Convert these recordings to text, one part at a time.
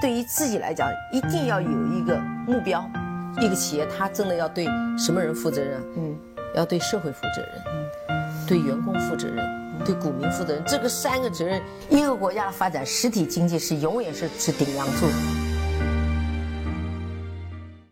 对于自己来讲，一定要有一个目标。一个企业，它真的要对什么人负责任？嗯，要对社会负责任，嗯，对员工负责任，对股民负责任。这个三个责任，一个国家的发展，实体经济是永远是是顶梁柱。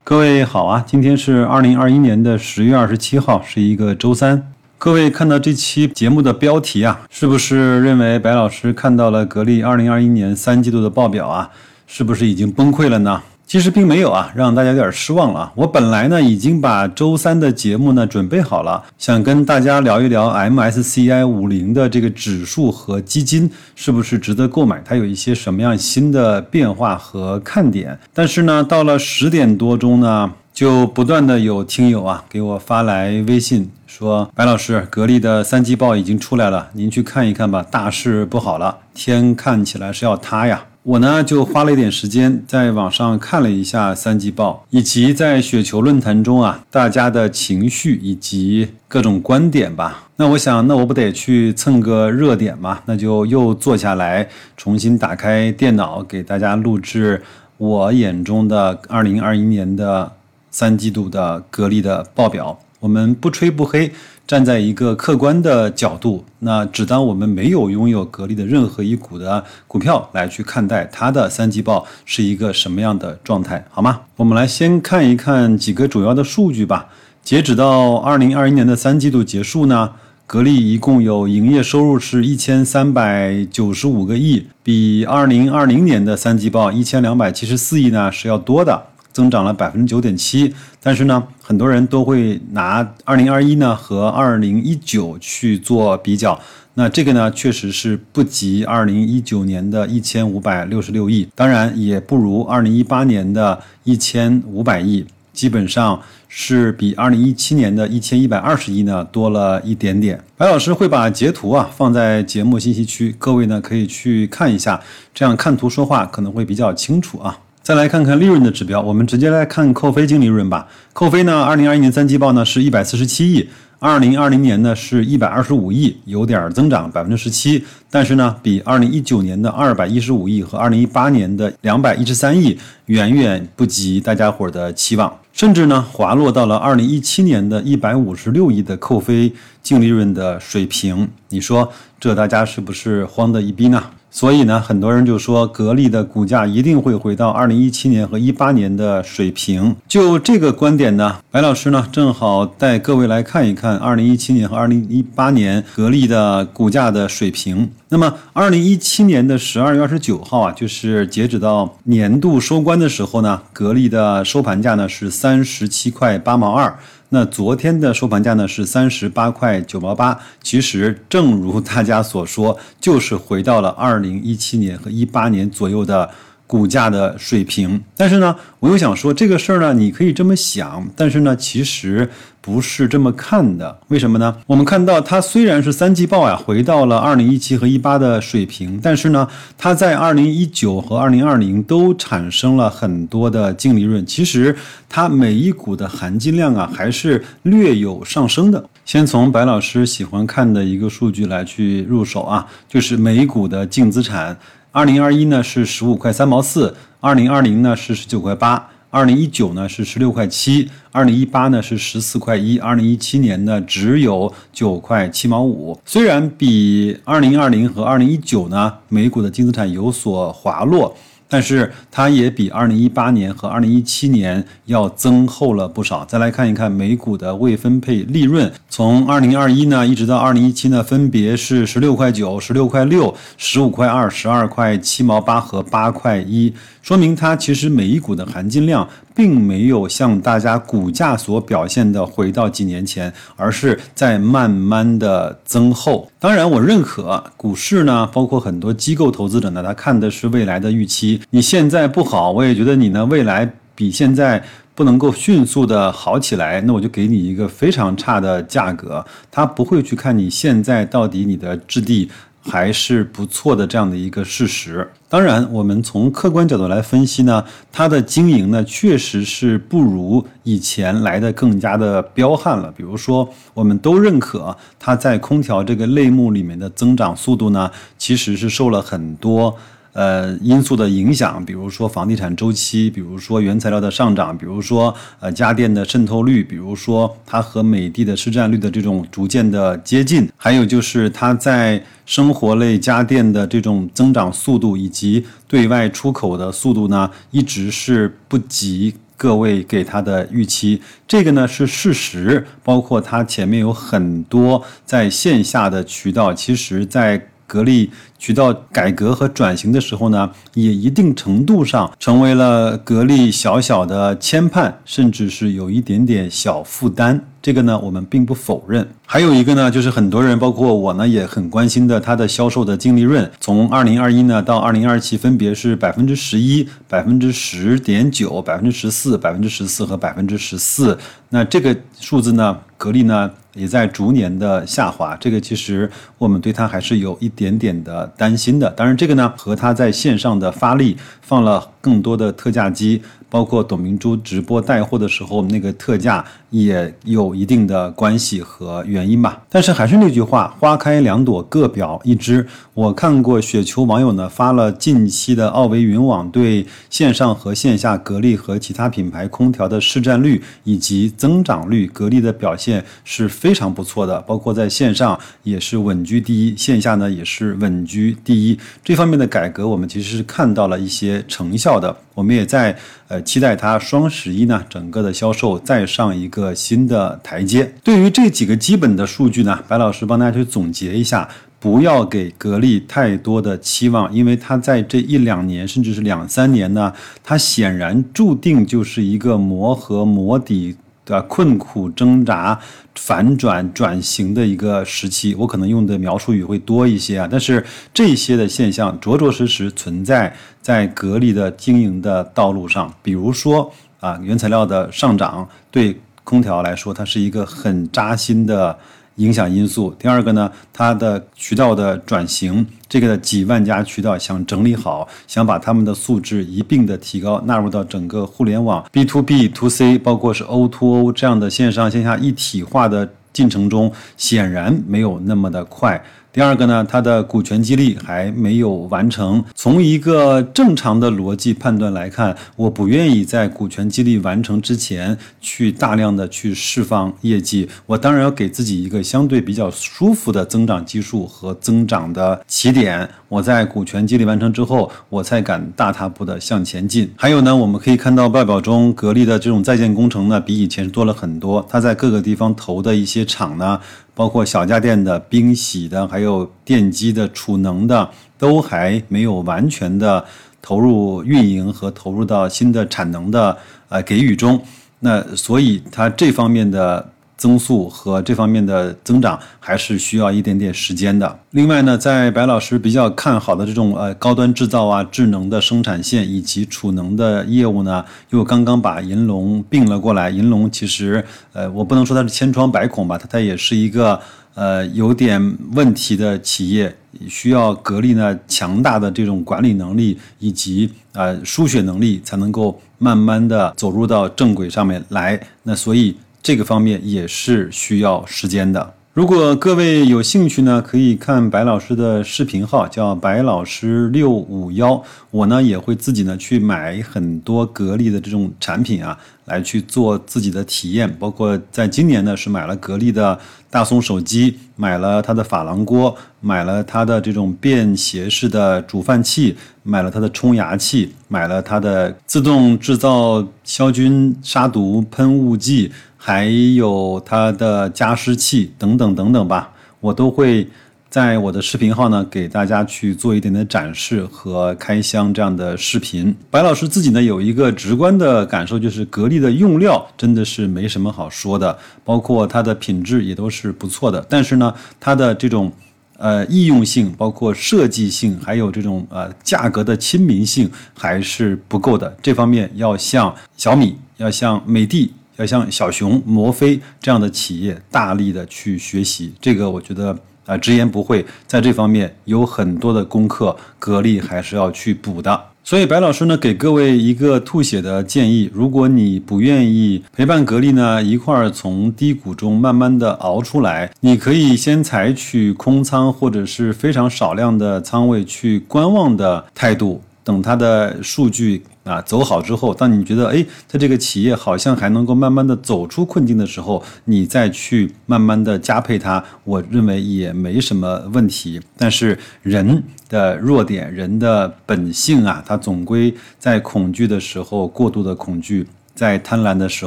各位好啊，今天是二零二一年的十月二十七号，是一个周三。各位看到这期节目的标题啊，是不是认为白老师看到了格力二零二一年三季度的报表啊，是不是已经崩溃了呢？其实并没有啊，让大家有点失望了。我本来呢已经把周三的节目呢准备好了，想跟大家聊一聊 MSCI 五零的这个指数和基金是不是值得购买，它有一些什么样新的变化和看点。但是呢，到了十点多钟呢，就不断的有听友啊给我发来微信说：“白老师，格力的三季报已经出来了，您去看一看吧，大事不好了，天看起来是要塌呀。”我呢就花了一点时间在网上看了一下三季报，以及在雪球论坛中啊大家的情绪以及各种观点吧。那我想，那我不得去蹭个热点嘛？那就又坐下来重新打开电脑，给大家录制我眼中的二零二一年的三季度的格力的报表。我们不吹不黑。站在一个客观的角度，那只当我们没有拥有格力的任何一股的股票来去看待它的三季报是一个什么样的状态，好吗？我们来先看一看几个主要的数据吧。截止到二零二一年的三季度结束呢，格力一共有营业收入是一千三百九十五个亿，比二零二零年的三季报一千两百七十四亿呢是要多的。增长了百分之九点七，但是呢，很多人都会拿二零二一呢和二零一九去做比较，那这个呢确实是不及二零一九年的一千五百六十六亿，当然也不如二零一八年的一千五百亿，基本上是比二零一七年的一千一百二十亿呢多了一点点。白老师会把截图啊放在节目信息区，各位呢可以去看一下，这样看图说话可能会比较清楚啊。再来看看利润的指标，我们直接来看扣非净利润吧。扣非呢，二零二一年三季报呢是一百四十七亿，二零二零年呢是一百二十五亿，有点增长百分之十七，但是呢，比二零一九年的二百一十五亿和二零一八年的两百一十三亿远远不及大家伙的期望，甚至呢滑落到了二零一七年的一百五十六亿的扣非净利润的水平。你说这大家是不是慌得一逼呢？所以呢，很多人就说格力的股价一定会回到二零一七年和一八年的水平。就这个观点呢，白老师呢正好带各位来看一看二零一七年和二零一八年格力的股价的水平。那么，二零一七年的十二月二十九号啊，就是截止到年度收官的时候呢，格力的收盘价呢是三十七块八毛二。那昨天的收盘价呢是三十八块九毛八，其实正如大家所说，就是回到了二零一七年和一八年左右的股价的水平。但是呢，我又想说这个事儿呢，你可以这么想，但是呢，其实。不是这么看的，为什么呢？我们看到它虽然是三季报呀，回到了二零一七和一八的水平，但是呢，它在二零一九和二零二零都产生了很多的净利润。其实它每一股的含金量啊，还是略有上升的。先从白老师喜欢看的一个数据来去入手啊，就是每一股的净资产，二零二一呢是十五块三毛四，二零二零呢是十九块八。二零一九呢是十六块七，二零一八呢是十四块一，二零一七年呢只有九块七毛五。虽然比二零二零和二零一九呢美股的净资产有所滑落。但是它也比二零一八年和二零一七年要增厚了不少。再来看一看美股的未分配利润，从二零二一呢一直到二零一七呢，分别是十六块九、十六块六、十五块二、十二块七毛八和八块一，说明它其实每一股的含金量。并没有像大家股价所表现的回到几年前，而是在慢慢的增厚。当然，我认可股市呢，包括很多机构投资者呢，他看的是未来的预期。你现在不好，我也觉得你呢未来比现在不能够迅速的好起来，那我就给你一个非常差的价格。他不会去看你现在到底你的质地。还是不错的这样的一个事实。当然，我们从客观角度来分析呢，它的经营呢确实是不如以前来的更加的彪悍了。比如说，我们都认可它在空调这个类目里面的增长速度呢，其实是受了很多呃因素的影响，比如说房地产周期，比如说原材料的上涨，比如说呃家电的渗透率，比如说它和美的的市占率的这种逐渐的接近，还有就是它在生活类家电的这种增长速度以及对外出口的速度呢，一直是不及。各位给他的预期，这个呢是事实，包括它前面有很多在线下的渠道，其实在格力渠道改革和转型的时候呢，也一定程度上成为了格力小小的牵绊，甚至是有一点点小负担。这个呢，我们并不否认。还有一个呢，就是很多人，包括我呢，也很关心的它的销售的净利润，从二零二一呢到二零二七，分别是百分之十一、百分之十点九、百分之十四、百分之十四和百分之十四。那这个数字呢，格力呢也在逐年的下滑。这个其实我们对它还是有一点点的担心的。当然，这个呢和他在线上的发力，放了更多的特价机。包括董明珠直播带货的时候，那个特价也有一定的关系和原因吧。但是还是那句话，花开两朵，各表一枝。我看过雪球网友呢发了近期的奥维云网对线上和线下格力和其他品牌空调的市占率以及增长率，格力的表现是非常不错的。包括在线上也是稳居第一，线下呢也是稳居第一。这方面的改革，我们其实是看到了一些成效的。我们也在呃期待它双十一呢，整个的销售再上一个个新的台阶。对于这几个基本的数据呢，白老师帮大家去总结一下，不要给格力太多的期望，因为它在这一两年甚至是两三年呢，它显然注定就是一个磨合磨底。的？困苦挣扎、反转转型的一个时期，我可能用的描述语会多一些啊。但是这些的现象，着着实实存在在格力的经营的道路上。比如说啊，原材料的上涨，对空调来说，它是一个很扎心的。影响因素。第二个呢，它的渠道的转型，这个几万家渠道想整理好，想把他们的素质一并的提高，纳入到整个互联网 B to B to C，包括是 O to O 这样的线上线下一体化的进程中，显然没有那么的快。第二个呢，它的股权激励还没有完成。从一个正常的逻辑判断来看，我不愿意在股权激励完成之前去大量的去释放业绩。我当然要给自己一个相对比较舒服的增长基数和增长的起点。我在股权激励完成之后，我才敢大踏步的向前进。还有呢，我们可以看到报表中格力的这种在建工程呢，比以前多了很多。它在各个地方投的一些厂呢。包括小家电的、冰洗的，还有电机的、储能的，都还没有完全的投入运营和投入到新的产能的呃给予中。那所以它这方面的。增速和这方面的增长还是需要一点点时间的。另外呢，在白老师比较看好的这种呃高端制造啊、智能的生产线以及储能的业务呢，又刚刚把银龙并了过来。银龙其实呃，我不能说它是千疮百孔吧，它它也是一个呃有点问题的企业，需要格力呢强大的这种管理能力以及呃输血能力，才能够慢慢的走入到正轨上面来。那所以。这个方面也是需要时间的。如果各位有兴趣呢，可以看白老师的视频号，叫白老师六五幺。我呢也会自己呢去买很多格力的这种产品啊，来去做自己的体验。包括在今年呢是买了格力的大松手机，买了它的珐琅锅，买了它的这种便携式的煮饭器，买了它的冲牙器，买了它的自动制造消菌杀毒喷雾剂。还有它的加湿器等等等等吧，我都会在我的视频号呢给大家去做一点点展示和开箱这样的视频。白老师自己呢有一个直观的感受，就是格力的用料真的是没什么好说的，包括它的品质也都是不错的。但是呢，它的这种呃易用性、包括设计性，还有这种呃价格的亲民性还是不够的。这方面要向小米，要向美的。要像小熊、摩飞这样的企业大力的去学习，这个我觉得啊，直言不讳，在这方面有很多的功课，格力还是要去补的。所以白老师呢，给各位一个吐血的建议：如果你不愿意陪伴格力呢一块儿从低谷中慢慢的熬出来，你可以先采取空仓或者是非常少量的仓位去观望的态度，等它的数据。啊，走好之后，当你觉得哎，它这个企业好像还能够慢慢的走出困境的时候，你再去慢慢的加配它，我认为也没什么问题。但是人的弱点，人的本性啊，它总归在恐惧的时候过度的恐惧，在贪婪的时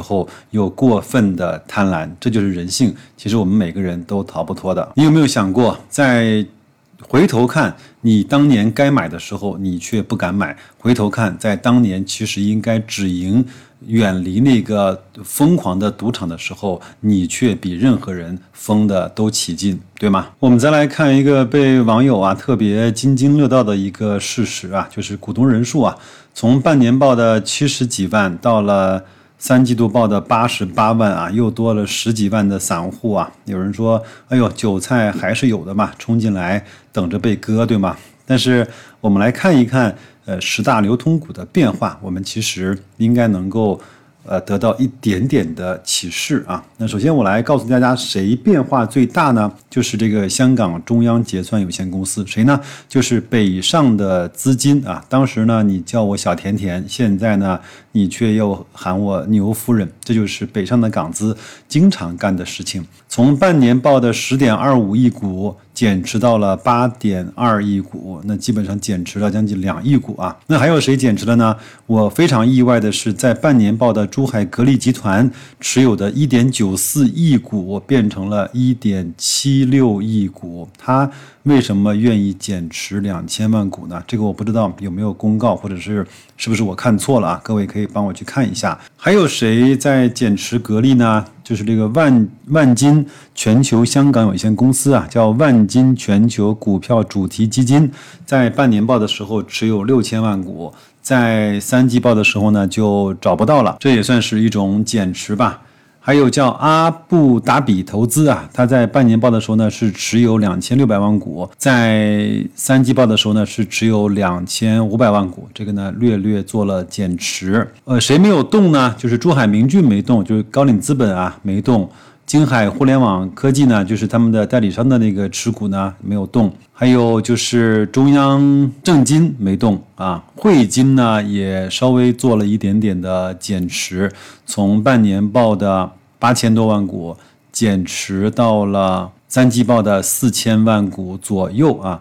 候有过分的贪婪，这就是人性。其实我们每个人都逃不脱的。你有没有想过，在？回头看你当年该买的时候，你却不敢买；回头看，在当年其实应该止盈、远离那个疯狂的赌场的时候，你却比任何人疯的都起劲，对吗？我们再来看一个被网友啊特别津津乐道的一个事实啊，就是股东人数啊，从半年报的七十几万到了。三季度报的八十八万啊，又多了十几万的散户啊。有人说：“哎呦，韭菜还是有的嘛，冲进来等着被割，对吗？”但是我们来看一看，呃，十大流通股的变化，我们其实应该能够。呃，得到一点点的启示啊。那首先我来告诉大家，谁变化最大呢？就是这个香港中央结算有限公司。谁呢？就是北上的资金啊。当时呢，你叫我小甜甜，现在呢，你却又喊我牛夫人。这就是北上的港资经常干的事情。从半年报的十点二五亿股。减持到了八点二亿股，那基本上减持了将近两亿股啊。那还有谁减持了呢？我非常意外的是，在半年报的珠海格力集团持有的一点九四亿股变成了一点七六亿股。它为什么愿意减持两千万股呢？这个我不知道有没有公告，或者是是不是我看错了啊？各位可以帮我去看一下。还有谁在减持格力呢？就是这个万万金全球香港有限公司啊，叫万金全球股票主题基金，在半年报的时候持有六千万股，在三季报的时候呢就找不到了，这也算是一种减持吧。还有叫阿布达比投资啊，他在半年报的时候呢是持有两千六百万股，在三季报的时候呢是持有两千五百万股，这个呢略略做了减持。呃，谁没有动呢？就是珠海明骏没动，就是高瓴资本啊没动。金海互联网科技呢，就是他们的代理商的那个持股呢没有动，还有就是中央证金没动啊，汇金呢也稍微做了一点点的减持，从半年报的八千多万股减持到了三季报的四千万股左右啊。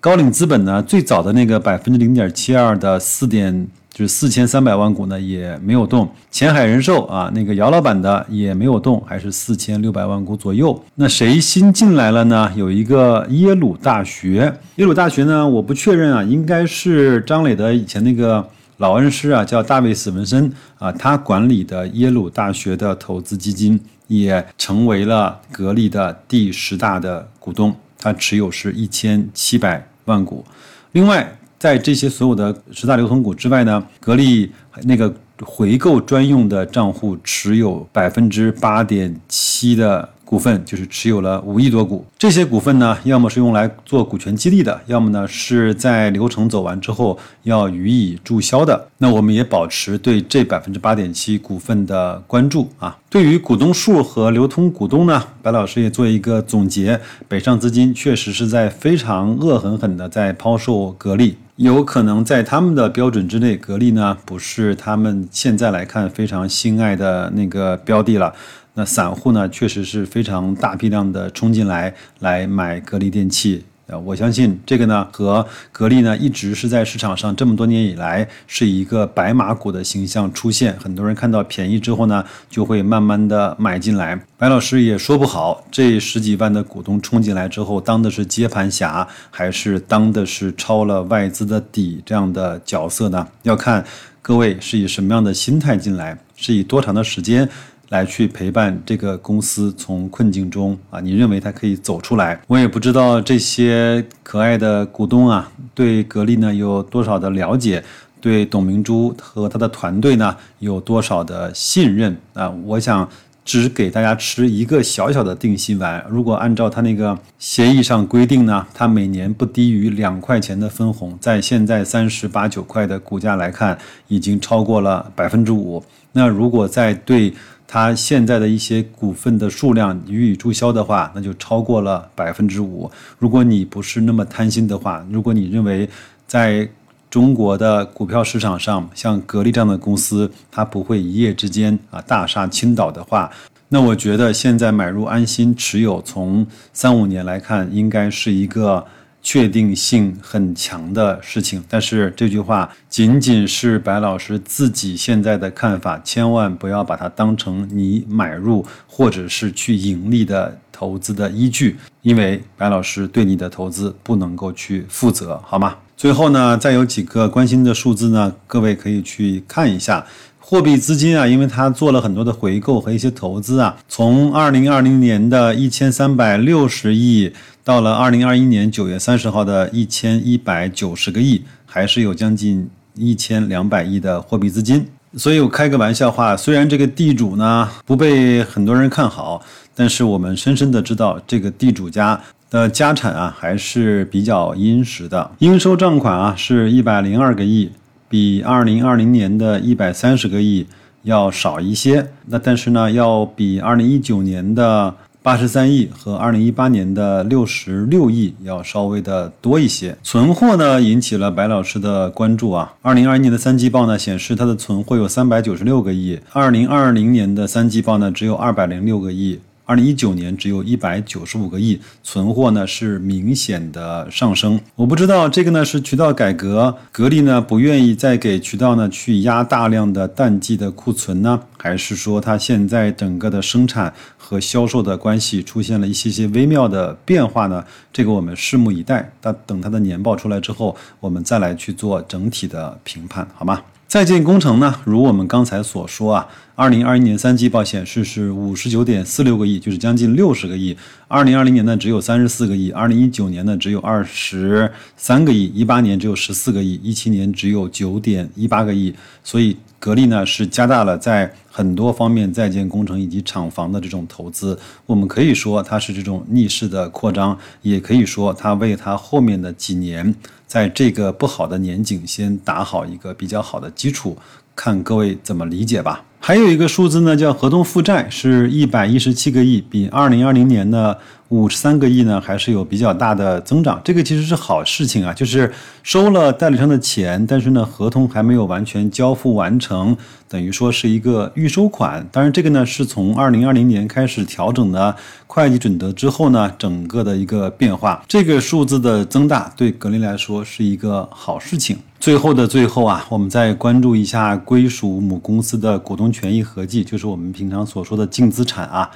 高瓴资本呢，最早的那个百分之零点七二的四点。就是四千三百万股呢也没有动，前海人寿啊那个姚老板的也没有动，还是四千六百万股左右。那谁新进来了呢？有一个耶鲁大学，耶鲁大学呢我不确认啊，应该是张磊的以前那个老恩师啊，叫大卫斯文森啊，他管理的耶鲁大学的投资基金也成为了格力的第十大的股东，他持有是一千七百万股，另外。在这些所有的十大流通股之外呢，格力那个回购专用的账户持有百分之八点七的。股份就是持有了五亿多股，这些股份呢，要么是用来做股权激励的，要么呢是在流程走完之后要予以注销的。那我们也保持对这百分之八点七股份的关注啊。对于股东数和流通股东呢，白老师也做一个总结：北上资金确实是在非常恶狠狠的在抛售格力，有可能在他们的标准之内，格力呢不是他们现在来看非常心爱的那个标的了。那散户呢，确实是非常大批量的冲进来来买格力电器啊！我相信这个呢，和格力呢一直是在市场上这么多年以来是一个白马股的形象出现。很多人看到便宜之后呢，就会慢慢的买进来。白老师也说不好，这十几万的股东冲进来之后，当的是接盘侠，还是当的是抄了外资的底这样的角色呢？要看各位是以什么样的心态进来，是以多长的时间。来去陪伴这个公司从困境中啊，你认为它可以走出来？我也不知道这些可爱的股东啊，对格力呢有多少的了解，对董明珠和他的团队呢有多少的信任啊？我想只给大家吃一个小小的定心丸。如果按照他那个协议上规定呢，他每年不低于两块钱的分红，在现在三十八九块的股价来看，已经超过了百分之五。那如果再对他现在的一些股份的数量予以注销的话，那就超过了百分之五。如果你不是那么贪心的话，如果你认为在中国的股票市场上，像格力这样的公司，它不会一夜之间啊大厦倾倒的话，那我觉得现在买入安心持有，从三五年来看，应该是一个确定性很强的事情。但是这句话仅仅是白老师自己现在的看法，千万不要把它当成你买入或者是去盈利的投资的依据，因为白老师对你的投资不能够去负责，好吗？最后呢，再有几个关心的数字呢，各位可以去看一下。货币资金啊，因为它做了很多的回购和一些投资啊，从二零二零年的一千三百六十亿，到了二零二一年九月三十号的一千一百九十个亿，还是有将近一千两百亿的货币资金。所以我开个玩笑话，虽然这个地主呢不被很多人看好，但是我们深深的知道这个地主家。的家产啊还是比较殷实的，应收账款啊是一百零二个亿，比二零二零年的一百三十个亿要少一些。那但是呢，要比二零一九年的八十三亿和二零一八年的六十六亿要稍微的多一些。存货呢引起了白老师的关注啊。二零二一年的三季报呢显示，它的存货有三百九十六个亿，二零二零年的三季报呢只有二百零六个亿。二零一九年只有一百九十五个亿存货呢，是明显的上升。我不知道这个呢是渠道改革，格力呢不愿意再给渠道呢去压大量的淡季的库存呢，还是说它现在整个的生产和销售的关系出现了一些些微妙的变化呢？这个我们拭目以待。那等它的年报出来之后，我们再来去做整体的评判，好吗？在建工程呢，如我们刚才所说啊，二零二一年三季报显示是五十九点四六个亿，就是将近六十个亿。二零二零年呢只有三十四个亿，二零一九年呢只有二十三个亿，一八年只有十四个亿，一七年只有九点一八个亿。所以格力呢是加大了在很多方面在建工程以及厂房的这种投资。我们可以说它是这种逆势的扩张，也可以说它为它后面的几年。在这个不好的年景，先打好一个比较好的基础，看各位怎么理解吧。还有一个数字呢，叫合同负债是一百一十七个亿，比二零二零年的五十三个亿呢，还是有比较大的增长。这个其实是好事情啊，就是收了代理商的钱，但是呢，合同还没有完全交付完成。等于说是一个预收款，当然这个呢是从二零二零年开始调整的会计准则之后呢，整个的一个变化。这个数字的增大对格力来说是一个好事情。最后的最后啊，我们再关注一下归属母公司的股东权益合计，就是我们平常所说的净资产啊。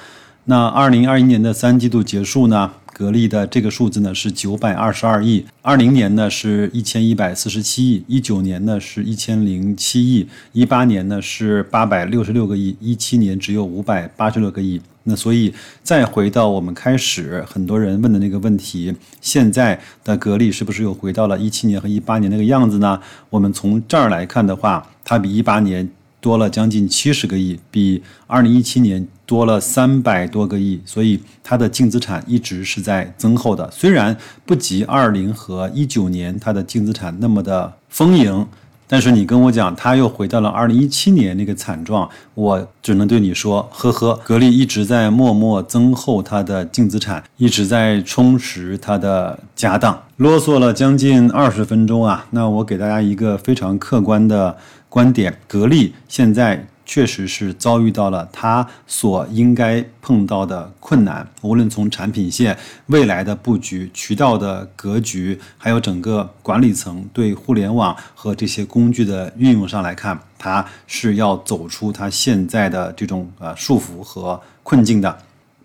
那二零二一年的三季度结束呢？格力的这个数字呢是九百二十二亿，二零年呢是一千一百四十七亿，一九年呢是一千零七亿，一八年呢是八百六十六个亿，一七年只有五百八十六个亿。那所以再回到我们开始很多人问的那个问题，现在的格力是不是又回到了一七年和一八年那个样子呢？我们从这儿来看的话，它比一八年。多了将近七十个亿，比二零一七年多了三百多个亿，所以它的净资产一直是在增厚的。虽然不及二零和一九年它的净资产那么的丰盈，但是你跟我讲他又回到了二零一七年那个惨状，我只能对你说，呵呵，格力一直在默默增厚它的净资产，一直在充实它的家当。啰嗦了将近二十分钟啊，那我给大家一个非常客观的。观点，格力现在确实是遭遇到了它所应该碰到的困难。无论从产品线、未来的布局、渠道的格局，还有整个管理层对互联网和这些工具的运用上来看，它是要走出它现在的这种呃束缚和困境的。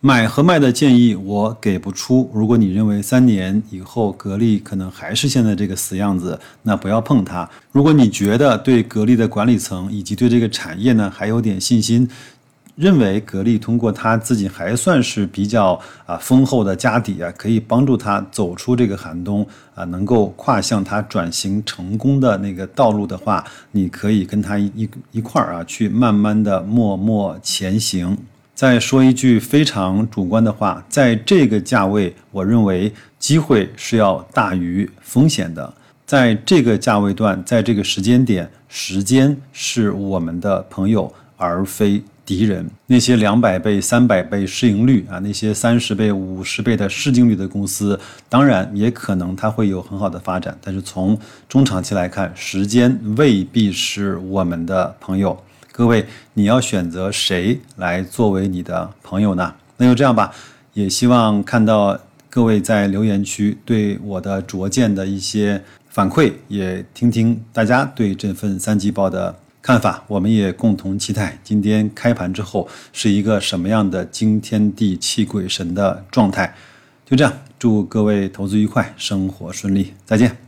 买和卖的建议我给不出。如果你认为三年以后格力可能还是现在这个死样子，那不要碰它。如果你觉得对格力的管理层以及对这个产业呢还有点信心，认为格力通过他自己还算是比较啊丰厚的家底啊，可以帮助他走出这个寒冬啊，能够跨向他转型成功的那个道路的话，你可以跟他一一块儿啊去慢慢的默默前行。再说一句非常主观的话，在这个价位，我认为机会是要大于风险的。在这个价位段，在这个时间点，时间是我们的朋友，而非。敌人那些两百倍、三百倍市盈率啊，那些三十倍、五十倍的市净率的公司，当然也可能它会有很好的发展。但是从中长期来看，时间未必是我们的朋友。各位，你要选择谁来作为你的朋友呢？那就这样吧。也希望看到各位在留言区对我的拙见的一些反馈，也听听大家对这份三季报的。看法，我们也共同期待今天开盘之后是一个什么样的惊天地泣鬼神的状态。就这样，祝各位投资愉快，生活顺利，再见。